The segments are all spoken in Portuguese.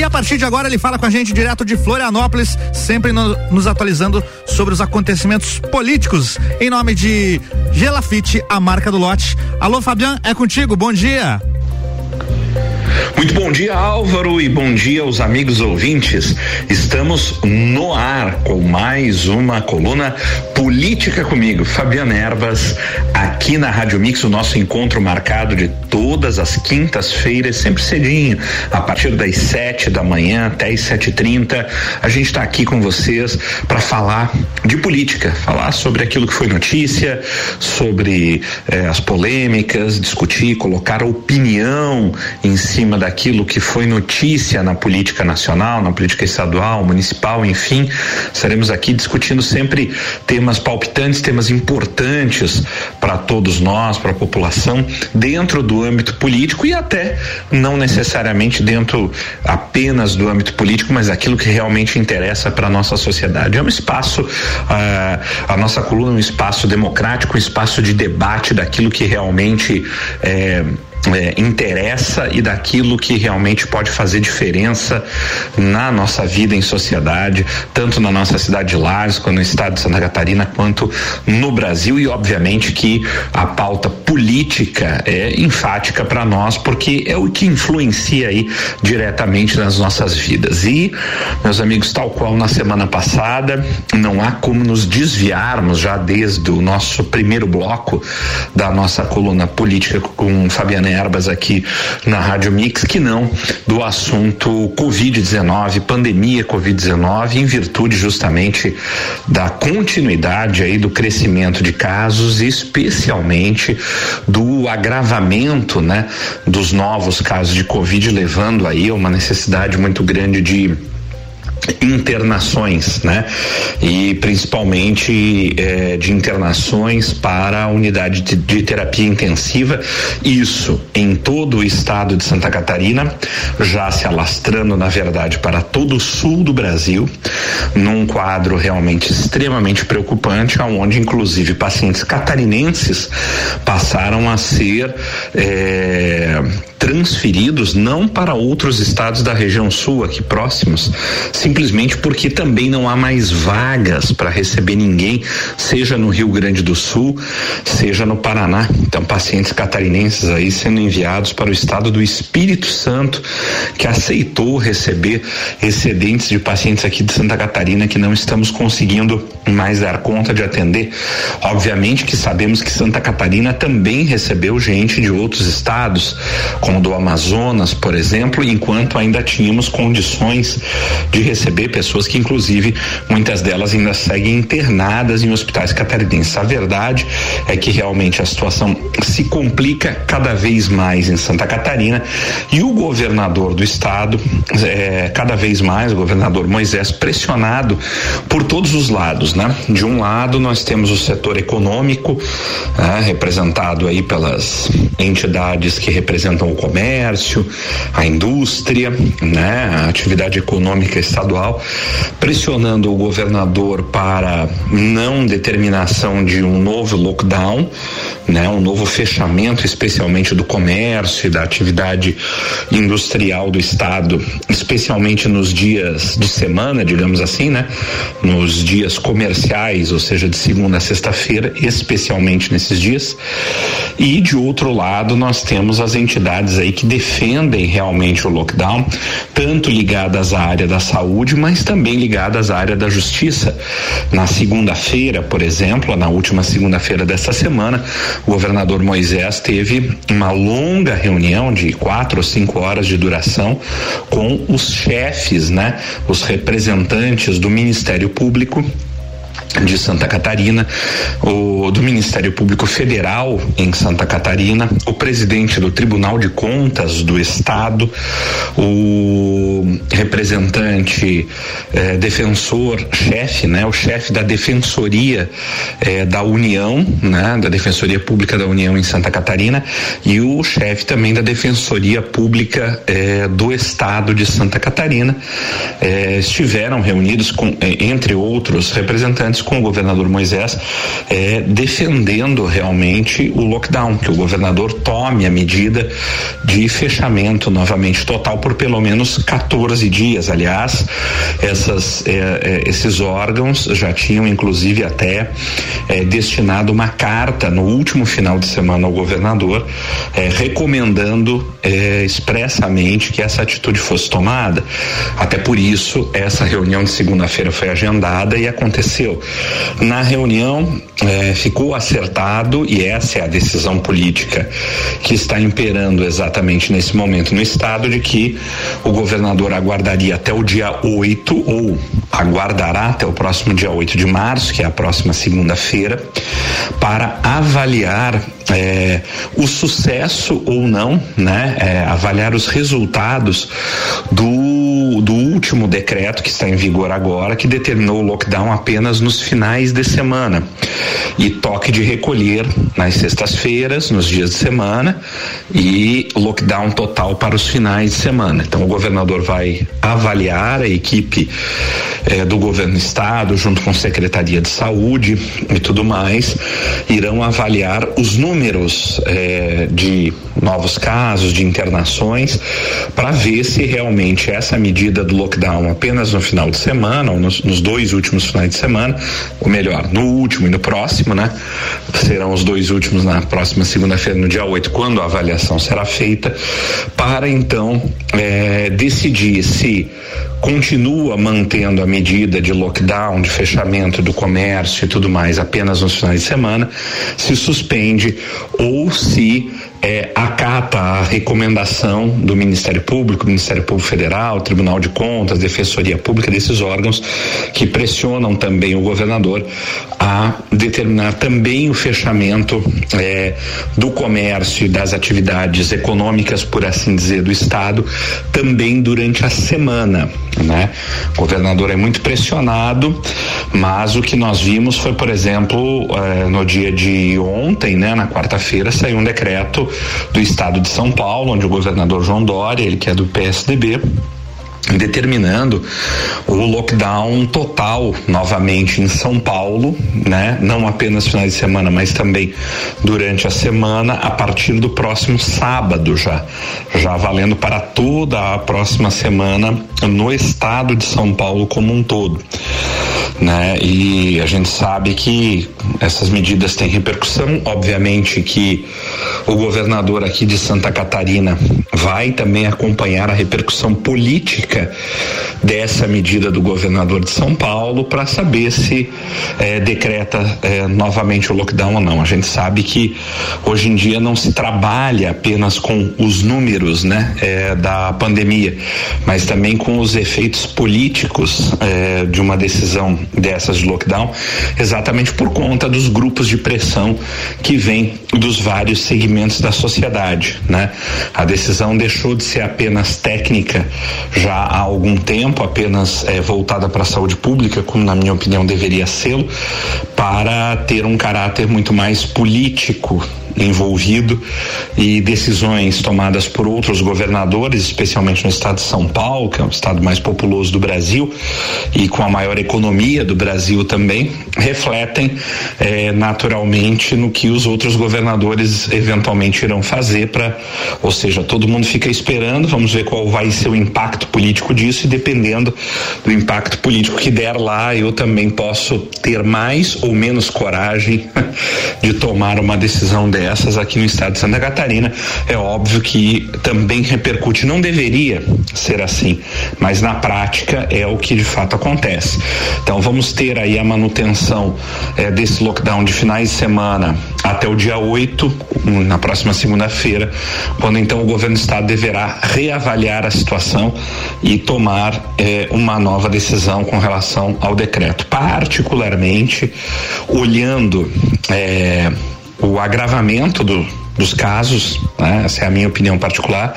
E a partir de agora ele fala com a gente direto de Florianópolis, sempre no, nos atualizando sobre os acontecimentos políticos. Em nome de Gelafite, a marca do lote. Alô, Fabian, é contigo. Bom dia. Muito bom dia, Álvaro, e bom dia aos amigos ouvintes. Estamos no ar com mais uma coluna Política comigo, Fabiana Ervas, aqui na Rádio Mix, o nosso encontro marcado de todas as quintas-feiras, sempre cedinho, a partir das sete da manhã até as sete e trinta. A gente está aqui com vocês para falar de política, falar sobre aquilo que foi notícia, sobre eh, as polêmicas, discutir, colocar opinião em cima daquilo que foi notícia na política nacional, na política estadual, municipal, enfim. Estaremos aqui discutindo sempre temas palpitantes, temas importantes para todos nós, para a população, dentro do âmbito político e até não necessariamente dentro apenas do âmbito político, mas aquilo que realmente interessa para a nossa sociedade. É um espaço, uh, a nossa coluna é um espaço democrático, um espaço de debate daquilo que realmente é, é, interessa e daquilo que realmente pode fazer diferença na nossa vida em sociedade, tanto na nossa cidade de Lares, quanto no estado de Santa Catarina, quanto no Brasil e obviamente que a pauta política é enfática para nós porque é o que influencia aí diretamente nas nossas vidas. E, meus amigos, tal qual na semana passada, não há como nos desviarmos já desde o nosso primeiro bloco da nossa coluna política com Fabiana Erbas aqui na Rádio Mix, que não do assunto Covid-19, pandemia Covid-19, em virtude justamente da continuidade aí do crescimento de casos, especialmente do agravamento, né, dos novos casos de Covid, levando aí a uma necessidade muito grande de internações, né? E principalmente eh, de internações para a unidade de, de, terapia intensiva, isso em todo o estado de Santa Catarina, já se alastrando, na verdade, para todo o sul do Brasil, num quadro realmente extremamente preocupante, onde inclusive pacientes catarinenses passaram a ser eh, transferidos não para outros estados da região sul aqui próximos, simplesmente porque também não há mais vagas para receber ninguém, seja no Rio Grande do Sul, seja no Paraná. Então, pacientes catarinenses aí sendo enviados para o estado do Espírito Santo, que aceitou receber excedentes de pacientes aqui de Santa Catarina que não estamos conseguindo mais dar conta de atender. Obviamente que sabemos que Santa Catarina também recebeu gente de outros estados, como do Amazonas, por exemplo, enquanto ainda tínhamos condições de receber pessoas que, inclusive, muitas delas ainda seguem internadas em hospitais catarinenses. A verdade é que realmente a situação se complica cada vez mais em Santa Catarina e o governador do estado, é, cada vez mais, o governador Moisés, pressionado por todos os lados, né? De um lado, nós temos o setor econômico, né, representado aí pelas entidades que representam o comércio, a indústria, né, a atividade econômica estadual, pressionando o governador para não determinação de um novo lockdown, né, um novo fechamento, especialmente do comércio e da atividade industrial do estado, especialmente nos dias de semana, digamos assim, né, nos dias comerciais, ou seja, de segunda a sexta-feira, especialmente nesses dias. E de outro lado, nós temos as entidades aí que defendem realmente o lockdown, tanto ligadas à área da saúde, mas também ligadas à área da justiça. Na segunda-feira, por exemplo, na última segunda-feira desta semana, o governador Moisés teve uma longa reunião de quatro ou cinco horas de duração com os chefes, né, os representantes do Ministério Público de Santa Catarina, o do Ministério Público Federal em Santa Catarina, o presidente do Tribunal de Contas do Estado, o representante eh, defensor chefe, né, o chefe da Defensoria eh, da União, né, da Defensoria Pública da União em Santa Catarina e o chefe também da Defensoria Pública eh, do Estado de Santa Catarina estiveram reunidos com entre outros representantes com o governador Moisés é, defendendo realmente o lockdown, que o governador tome a medida de fechamento novamente total por pelo menos 14 dias. Aliás, essas, é, é, esses órgãos já tinham inclusive até é, destinado uma carta no último final de semana ao governador, é, recomendando expressamente que essa atitude fosse tomada. Até por isso, essa reunião de segunda-feira foi agendada e aconteceu. Na reunião, é, ficou acertado, e essa é a decisão política que está imperando exatamente nesse momento no Estado, de que o governador aguardaria até o dia 8, ou aguardará até o próximo dia 8 de março, que é a próxima segunda-feira, para avaliar é, o sucesso ou não, né? É, avaliar os resultados do, do último decreto que está em vigor agora, que determinou o lockdown apenas nos finais de semana e toque de recolher nas sextas-feiras, nos dias de semana e lockdown total para os finais de semana. Então o governador vai avaliar a equipe eh, do governo do estado, junto com a Secretaria de Saúde e tudo mais, irão avaliar os números eh, de novos casos, de internações, para ver se realmente essa medida do lockdown apenas no final de semana, ou nos, nos dois últimos finais de semana, ou melhor, no último e no próximo, né? Serão os dois últimos na próxima segunda-feira, no dia 8, quando a avaliação será feita, para então eh, decidir se continua mantendo a medida de lockdown, de fechamento do comércio e tudo mais apenas nos finais de semana, se suspende ou se é, acata a recomendação do Ministério Público, Ministério Público Federal, Tribunal de Contas, Defensoria Pública, desses órgãos que pressionam também o governador a determinar também o fechamento é, do comércio e das atividades econômicas, por assim dizer, do Estado, também durante a semana. Né? O governador é muito pressionado, mas o que nós vimos foi, por exemplo, é, no dia de ontem, né, na quarta-feira, saiu um decreto do estado de São Paulo, onde o governador João Dória, ele que é do PSDB, determinando o lockdown total novamente em São Paulo, né? Não apenas finais de semana, mas também durante a semana a partir do próximo sábado já, já valendo para toda a próxima semana no estado de São Paulo como um todo né? E a gente sabe que essas medidas têm repercussão, obviamente que o governador aqui de Santa Catarina vai também acompanhar a repercussão política dessa medida do governador de São Paulo para saber se é, decreta é, novamente o lockdown ou não. A gente sabe que hoje em dia não se trabalha apenas com os números, né, é, da pandemia, mas também com os efeitos políticos de uma decisão dessas de lockdown, exatamente por conta dos grupos de pressão que vêm dos vários segmentos da sociedade, né? A decisão deixou de ser apenas técnica já há algum tempo, apenas é, voltada para a saúde pública, como na minha opinião deveria ser, para ter um caráter muito mais político envolvido e decisões tomadas por outros governadores, especialmente no estado de São Paulo, que é o estado mais populoso do Brasil e com a maior economia do Brasil também, refletem eh, naturalmente no que os outros governadores eventualmente irão fazer para, ou seja, todo mundo fica esperando, vamos ver qual vai ser o impacto político disso e dependendo do impacto político que der lá, eu também posso ter mais ou menos coragem de tomar uma decisão dessa dessas aqui no estado de Santa Catarina, é óbvio que também repercute. Não deveria ser assim, mas na prática é o que de fato acontece. Então vamos ter aí a manutenção eh, desse lockdown de finais de semana até o dia 8, na próxima segunda-feira, quando então o governo do estado deverá reavaliar a situação e tomar eh, uma nova decisão com relação ao decreto, particularmente olhando eh, o agravamento do, dos casos, né? essa é a minha opinião particular,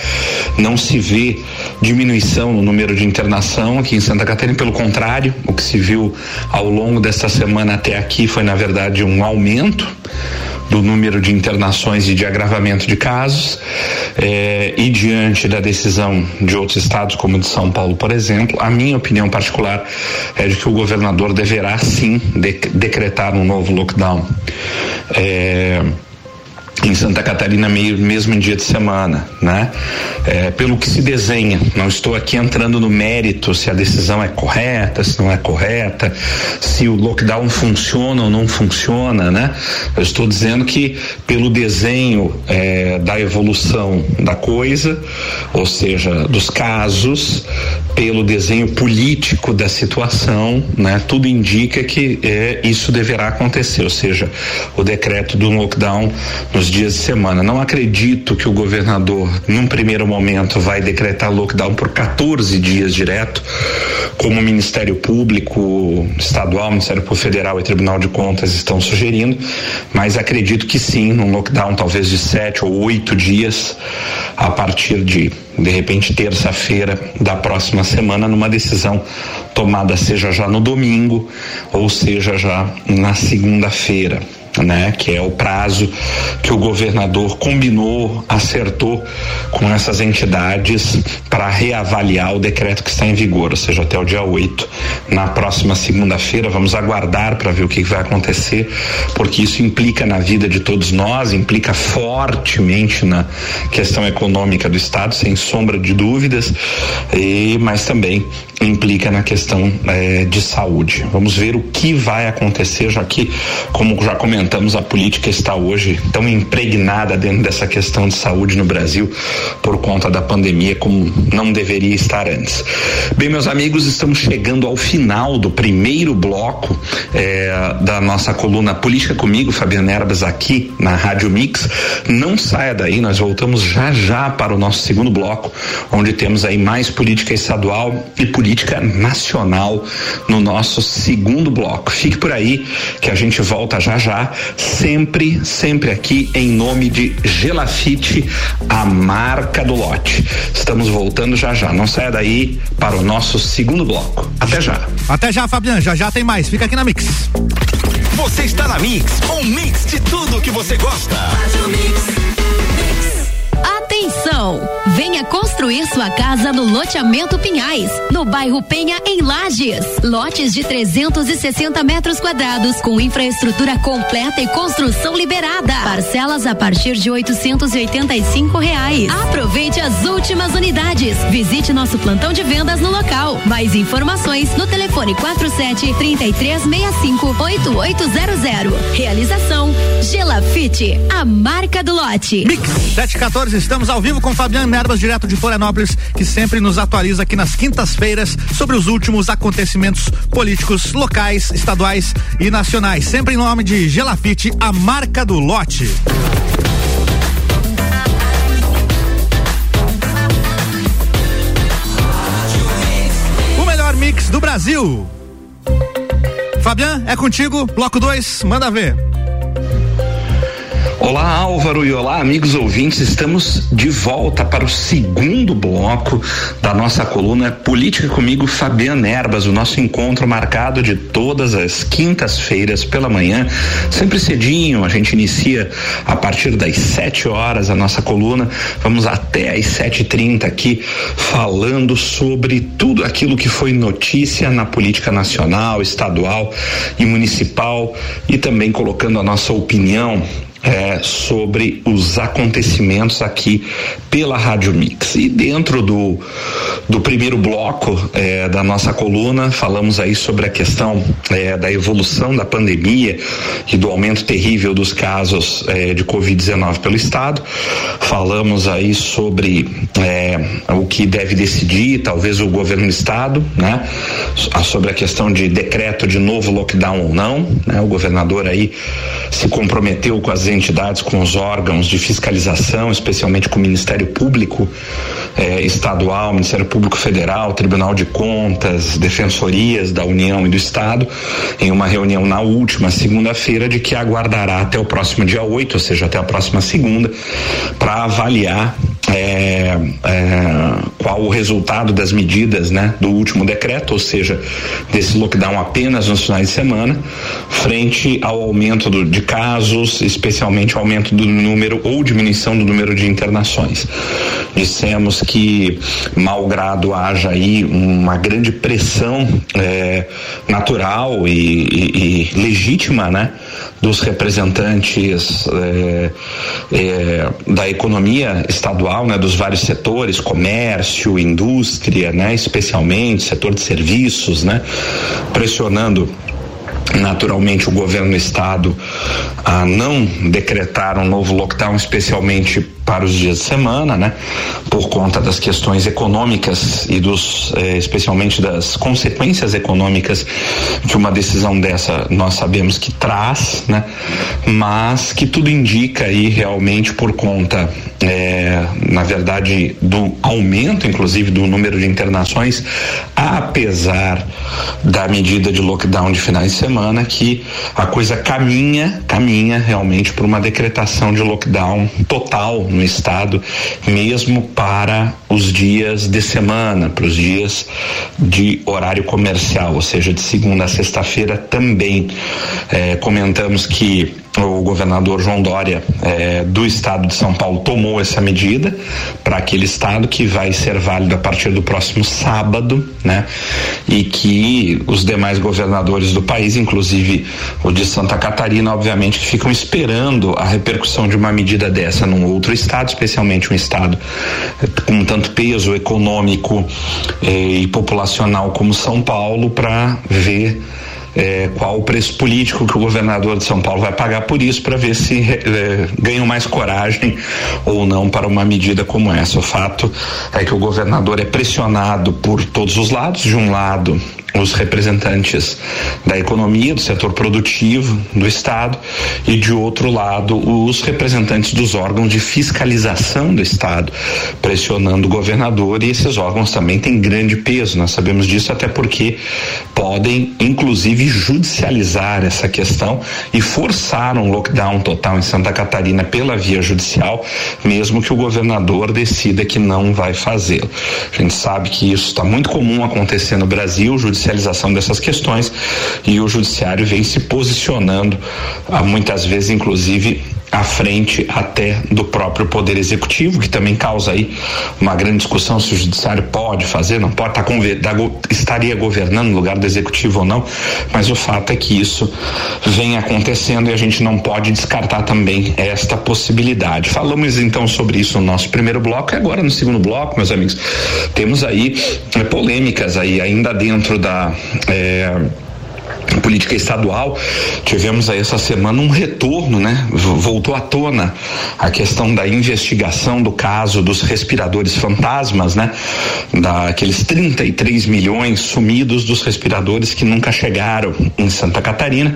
não se vê diminuição no número de internação aqui em Santa Catarina, pelo contrário, o que se viu ao longo desta semana até aqui foi na verdade um aumento do número de internações e de agravamento de casos eh, e diante da decisão de outros estados como de São Paulo, por exemplo, a minha opinião particular é de que o governador deverá sim de decretar um novo lockdown. Eh, em Santa Catarina mesmo em dia de semana, né? É, pelo que se desenha, não estou aqui entrando no mérito se a decisão é correta, se não é correta, se o lockdown funciona ou não funciona, né? Eu estou dizendo que pelo desenho é, da evolução da coisa, ou seja, dos casos, pelo desenho político da situação, né? Tudo indica que é, isso deverá acontecer, ou seja, o decreto do lockdown nos dias de semana. Não acredito que o governador, num primeiro momento, vai decretar lockdown por 14 dias direto, como o Ministério Público Estadual, Ministério Público Federal e Tribunal de Contas estão sugerindo, mas acredito que sim, num lockdown talvez de sete ou oito dias, a partir de de repente terça-feira da próxima semana, numa decisão tomada seja já no domingo ou seja já na segunda-feira né, que é o prazo que o governador combinou, acertou com essas entidades para reavaliar o decreto que está em vigor, ou seja, até o dia 8. Na próxima segunda-feira, vamos aguardar para ver o que vai acontecer, porque isso implica na vida de todos nós, implica fortemente na questão econômica do Estado, sem sombra de dúvidas, e, mas também implica na questão eh, de saúde. Vamos ver o que vai acontecer, já que, como já comentamos, a política está hoje tão impregnada dentro dessa questão de saúde no Brasil por conta da pandemia, como não deveria estar antes. Bem, meus amigos, estamos chegando ao final do primeiro bloco eh, da nossa coluna Política Comigo, Fabiana Erbas, aqui na Rádio Mix. Não saia daí, nós voltamos já já para o nosso segundo bloco, onde temos aí mais política estadual e política política nacional no nosso segundo bloco. Fique por aí que a gente volta já já, sempre, sempre aqui em nome de Gelafite, a marca do lote. Estamos voltando já já. Não saia daí para o nosso segundo bloco. Até já. Até já, Fabiano. Já já tem mais. Fica aqui na Mix. Você está na Mix, um mix de tudo que você gosta. Atenção! Venha construir sua casa no loteamento Pinhais, no bairro Penha, em Lages. Lotes de 360 metros quadrados, com infraestrutura completa e construção liberada. Parcelas a partir de 885 reais. Aproveite as últimas unidades. Visite nosso plantão de vendas no local. Mais informações no telefone 47 3365 8800. Realização Gelafite, a marca do lote. Mix 714, estamos ao vivo com Fabiano Nerbas, direto de Florianópolis, que sempre nos atualiza aqui nas quintas-feiras sobre os últimos acontecimentos políticos locais, estaduais e nacionais. Sempre em nome de Gelafite, a marca do lote. O melhor mix do Brasil. Fabian, é contigo, bloco 2, manda ver. Olá, Álvaro, e olá, amigos ouvintes. Estamos de volta para o segundo bloco da nossa coluna Política comigo, Fabiana Erbas. O nosso encontro marcado de todas as quintas-feiras pela manhã, sempre cedinho. A gente inicia a partir das 7 horas a nossa coluna. Vamos até às 7h30 aqui falando sobre tudo aquilo que foi notícia na política nacional, estadual e municipal e também colocando a nossa opinião é, sobre os acontecimentos aqui pela Rádio Mix. E dentro do, do primeiro bloco é, da nossa coluna, falamos aí sobre a questão é, da evolução da pandemia e do aumento terrível dos casos é, de Covid-19 pelo Estado. Falamos aí sobre é, o que deve decidir, talvez o governo do Estado, né? Sobre a questão de decreto de novo lockdown ou não, né? O governador aí se comprometeu com as entidades, com os órgãos de fiscalização, especialmente com o Ministério Público eh, Estadual, Ministério Público Federal, Tribunal de Contas, defensorias da União e do Estado, em uma reunião na última segunda-feira, de que aguardará até o próximo dia 8, ou seja, até a próxima segunda, para avaliar é, é, qual o resultado das medidas né, do último decreto, ou seja, desse lockdown apenas nos finais de semana, frente ao aumento do, de casos, especialmente aumento do número ou diminuição do número de internações. Dissemos que, malgrado haja aí uma grande pressão é, natural e, e, e legítima, né? Dos representantes é, é, da economia estadual, né, dos vários setores, comércio, indústria, né, especialmente setor de serviços, né, pressionando naturalmente o governo do estado a não decretar um novo lockdown, especialmente para os dias de semana, né? Por conta das questões econômicas e dos, eh, especialmente das consequências econômicas que uma decisão dessa nós sabemos que traz, né? Mas que tudo indica aí realmente por conta, eh, na verdade, do aumento, inclusive, do número de internações, apesar da medida de lockdown de finais de semana, que a coisa caminha, caminha realmente por uma decretação de lockdown total no estado, mesmo para os dias de semana, para os dias de horário comercial, ou seja, de segunda a sexta-feira também. É, comentamos que o governador João Dória eh, do estado de São Paulo tomou essa medida para aquele estado que vai ser válido a partir do próximo sábado, né? E que os demais governadores do país, inclusive o de Santa Catarina, obviamente ficam esperando a repercussão de uma medida dessa num outro estado, especialmente um estado eh, com tanto peso econômico eh, e populacional como São Paulo, para ver é, qual o preço político que o governador de São Paulo vai pagar por isso para ver se é, ganham mais coragem ou não para uma medida como essa. O fato é que o governador é pressionado por todos os lados. De um lado, os representantes da economia, do setor produtivo do Estado, e de outro lado, os representantes dos órgãos de fiscalização do Estado, pressionando o governador, e esses órgãos também têm grande peso, nós sabemos disso até porque podem, inclusive, judicializar essa questão e forçar um lockdown total em Santa Catarina pela via judicial, mesmo que o governador decida que não vai fazê-lo. A gente sabe que isso está muito comum acontecer no Brasil, o judicialização dessas questões e o judiciário vem se posicionando, ah, muitas vezes, inclusive, à frente até do próprio poder executivo, que também causa aí uma grande discussão se o judiciário pode fazer, não pode, tá, estaria governando no lugar do executivo ou não, mas o fato é que isso vem acontecendo e a gente não pode descartar também esta possibilidade. Falamos então sobre isso no nosso primeiro bloco e agora no segundo bloco, meus amigos, temos aí é, polêmicas aí ainda dentro da é, política estadual, tivemos aí essa semana um retorno, né? Voltou à tona a questão da investigação do caso dos respiradores fantasmas, né? Daqueles 33 milhões sumidos dos respiradores que nunca chegaram em Santa Catarina.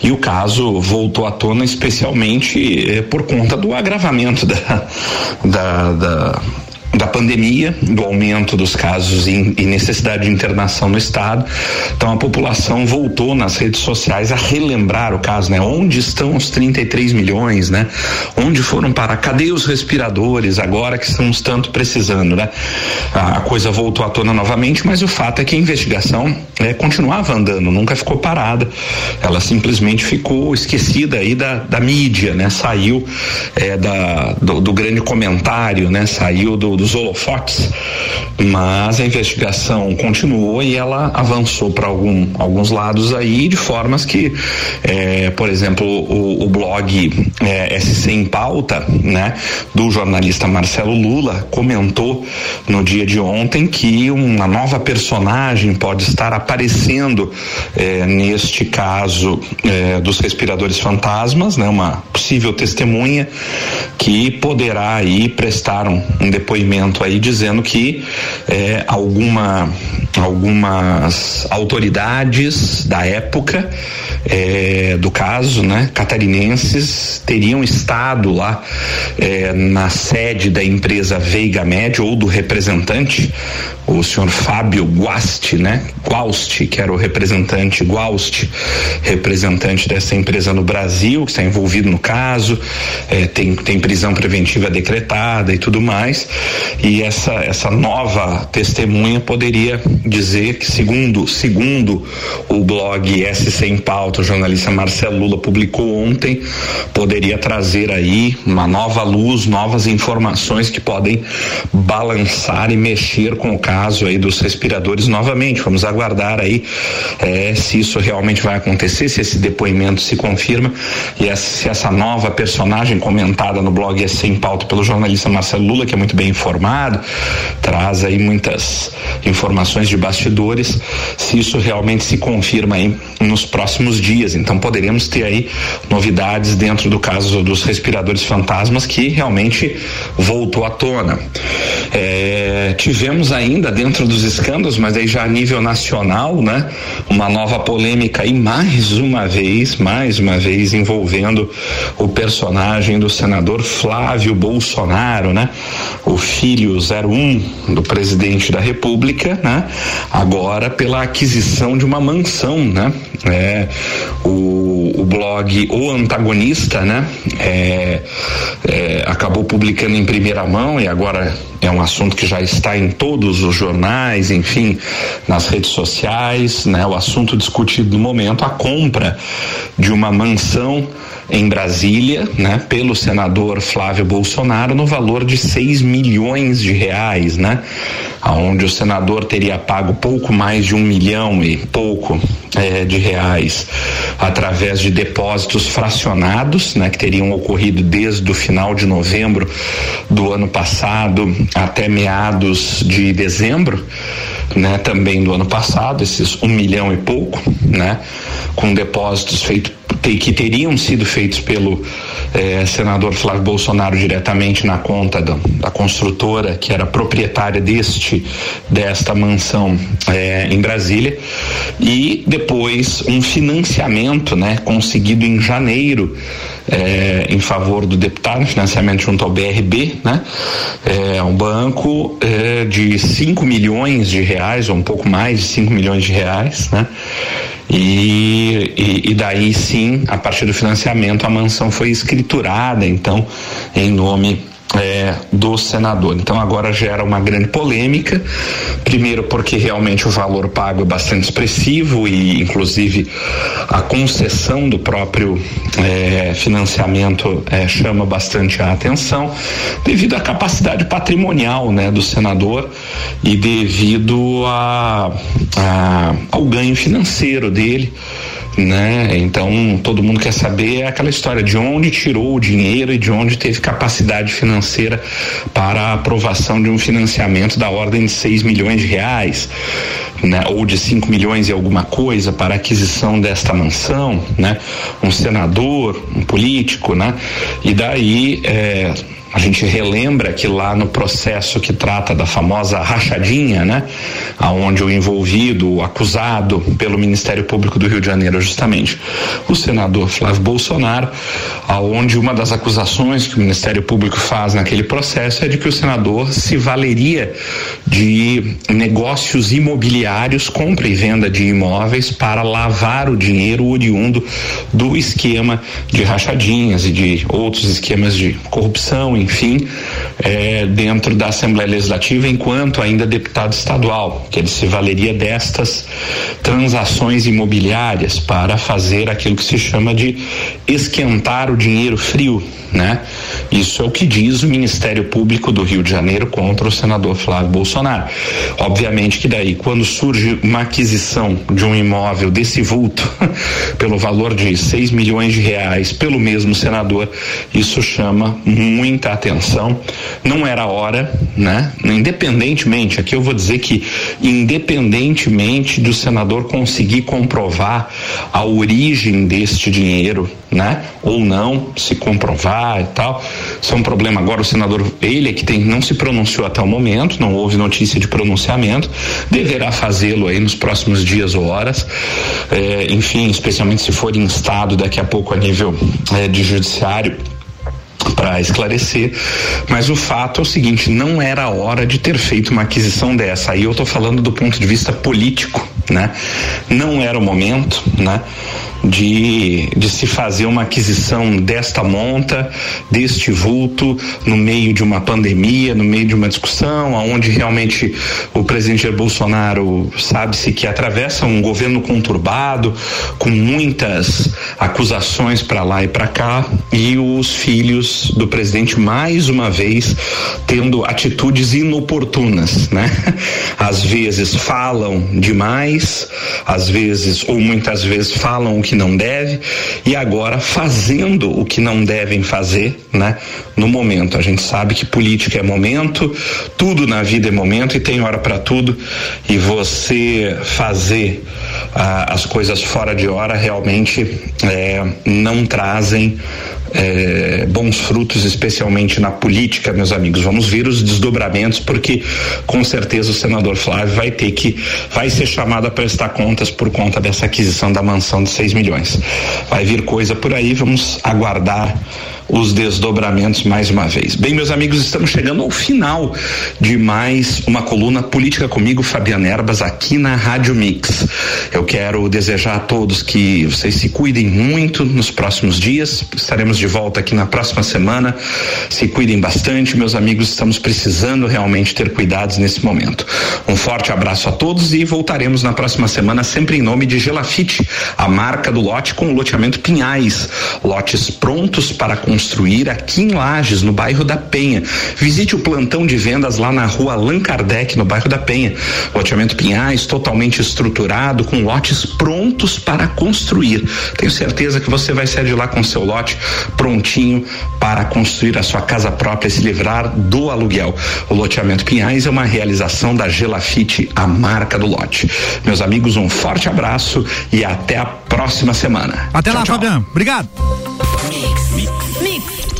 E o caso voltou à tona especialmente eh, por conta do agravamento da, da, da da pandemia, do aumento dos casos e, necessidade de internação no estado. Então a população voltou nas redes sociais a relembrar o caso, né? Onde estão os 33 milhões, né? Onde foram para? Cadê os respiradores agora que estamos tanto precisando, né? A, coisa voltou à tona novamente, mas o fato é que a investigação é, continuava andando, nunca ficou parada. Ela simplesmente ficou esquecida aí da, da mídia, né? Saiu é, da, do, do grande comentário, né? Saiu do dos holofotes, mas a investigação continuou e ela avançou para algum, alguns lados aí de formas que, é, por exemplo, o, o blog é, SC em pauta, né, do jornalista Marcelo Lula comentou no dia de ontem que uma nova personagem pode estar aparecendo é, neste caso é, dos respiradores fantasmas, né, uma possível testemunha que poderá aí prestar um, um depoimento aí dizendo que é, alguma, algumas autoridades da época é, do caso, né, catarinenses teriam estado lá é, na sede da empresa Veiga Média ou do representante, o senhor Fábio Guasti, né, Guasti, que era o representante Guasti, representante dessa empresa no Brasil, que está envolvido no caso, é, tem, tem prisão preventiva decretada e tudo mais e essa essa nova testemunha poderia dizer que segundo segundo o blog SC em Pauta, o jornalista Marcelo Lula publicou ontem, poderia trazer aí uma nova luz, novas informações que podem balançar e mexer com o caso aí dos respiradores novamente. Vamos aguardar aí é, se isso realmente vai acontecer, se esse depoimento se confirma e se essa nova personagem comentada no blog SC em Pauta pelo jornalista Marcelo Lula, que é muito bem informado, traz aí muitas informações de bastidores, se isso realmente se confirma aí nos próximos dias. Então poderemos ter aí novidades dentro do caso dos respiradores fantasmas que realmente voltou à tona. É, tivemos ainda dentro dos escândalos, mas aí já a nível nacional, né? Uma nova polêmica e mais uma vez, mais uma vez envolvendo o personagem do senador Flávio Bolsonaro, né? O filho 01 do presidente da República, né? Agora pela aquisição de uma mansão, né? É, o, o blog O Antagonista, né? É, é, acabou publicando em primeira mão e agora é um assunto que já está em todos os jornais, enfim, nas redes sociais, né? O assunto discutido no momento, a compra de uma mansão em Brasília, né, pelo senador Flávio Bolsonaro no valor de 6 milhões de reais, né, aonde o senador teria pago pouco mais de um milhão e pouco é, de reais através de depósitos fracionados, né, que teriam ocorrido desde o final de novembro do ano passado até meados de dezembro, né, também do ano passado, esses um milhão e pouco, né, com depósitos feitos que teriam sido feitos pelo eh, senador Flávio Bolsonaro diretamente na conta da, da, construtora que era proprietária deste desta mansão eh, em Brasília. E depois um financiamento, né, conseguido em janeiro eh, em favor do deputado, financiamento junto ao BRB, né, um banco de 5 milhões de reais ou um pouco mais de 5 milhões de reais, né e, e, e, daí sim, a partir do financiamento, a mansão foi escriturada, então, em nome é, do senador. Então agora gera uma grande polêmica, primeiro porque realmente o valor pago é bastante expressivo e inclusive a concessão do próprio é, financiamento é, chama bastante a atenção devido à capacidade patrimonial né, do senador e devido a, a ao ganho financeiro dele né? Então todo mundo quer saber aquela história de onde tirou o dinheiro e de onde teve capacidade financeira para a aprovação de um financiamento da ordem de 6 milhões de reais, né? Ou de 5 milhões e alguma coisa para a aquisição desta mansão, né? Um senador, um político, né? E daí é, a gente relembra que lá no processo que trata da famosa rachadinha, né, aonde o envolvido, o acusado pelo Ministério Público do Rio de Janeiro, justamente o senador Flávio Bolsonaro, aonde uma das acusações que o Ministério Público faz naquele processo é de que o senador se valeria de negócios imobiliários, compra e venda de imóveis para lavar o dinheiro oriundo do esquema de rachadinhas e de outros esquemas de corrupção enfim, é, dentro da Assembleia Legislativa enquanto ainda deputado estadual, que ele se valeria destas transações imobiliárias para fazer aquilo que se chama de esquentar o dinheiro frio, né? Isso é o que diz o Ministério Público do Rio de Janeiro contra o senador Flávio Bolsonaro. Obviamente que daí, quando surge uma aquisição de um imóvel desse vulto, pelo valor de 6 milhões de reais, pelo mesmo senador, isso chama muita atenção. Não era hora, né? Independentemente, aqui eu vou dizer que, independentemente do senador conseguir comprovar a origem deste dinheiro, né? Ou não, se comprovar e tal. Isso é um problema. Agora o senador, ele é que tem, não se pronunciou até o momento, não houve notícia de pronunciamento, deverá fazê-lo aí nos próximos dias ou horas. É, enfim, especialmente se for instado daqui a pouco a nível é, de judiciário para esclarecer, mas o fato é o seguinte, não era hora de ter feito uma aquisição dessa. Aí eu estou falando do ponto de vista político, né? Não era o momento, né? de, de se fazer uma aquisição desta monta, deste vulto, no meio de uma pandemia, no meio de uma discussão, aonde realmente o presidente Jair Bolsonaro sabe-se que atravessa um governo conturbado, com muitas acusações para lá e para cá, e os filhos do presidente mais uma vez tendo atitudes inoportunas, né? Às vezes falam demais, às vezes ou muitas vezes falam o que não deve e agora fazendo o que não devem fazer, né? No momento, a gente sabe que política é momento, tudo na vida é momento e tem hora para tudo e você fazer as coisas fora de hora realmente eh, não trazem é, bons frutos, especialmente na política, meus amigos. Vamos ver os desdobramentos, porque com certeza o senador Flávio vai ter que, vai ser chamado a prestar contas por conta dessa aquisição da mansão de 6 milhões. Vai vir coisa por aí, vamos aguardar os desdobramentos mais uma vez. Bem, meus amigos, estamos chegando ao final de mais uma coluna Política comigo, Fabiana Erbas, aqui na Rádio Mix. Eu quero desejar a todos que vocês se cuidem muito nos próximos dias. Estaremos de volta aqui na próxima semana. Se cuidem bastante, meus amigos, estamos precisando realmente ter cuidados nesse momento. Um forte abraço a todos e voltaremos na próxima semana, sempre em nome de Gelafite, a marca do lote com o loteamento Pinhais. Lotes prontos para construir construir aqui em Lages, no bairro da Penha. Visite o plantão de vendas lá na rua Allan Kardec, no bairro da Penha. Loteamento Pinhais, totalmente estruturado, com lotes prontos para construir. Tenho certeza que você vai sair de lá com seu lote prontinho para construir a sua casa própria e se livrar do aluguel. O loteamento Pinhais é uma realização da Gelafite, a marca do lote. Meus amigos, um forte abraço e até a próxima semana. Até tchau, lá, tchau. Fabiano. Obrigado. Mix. Mix.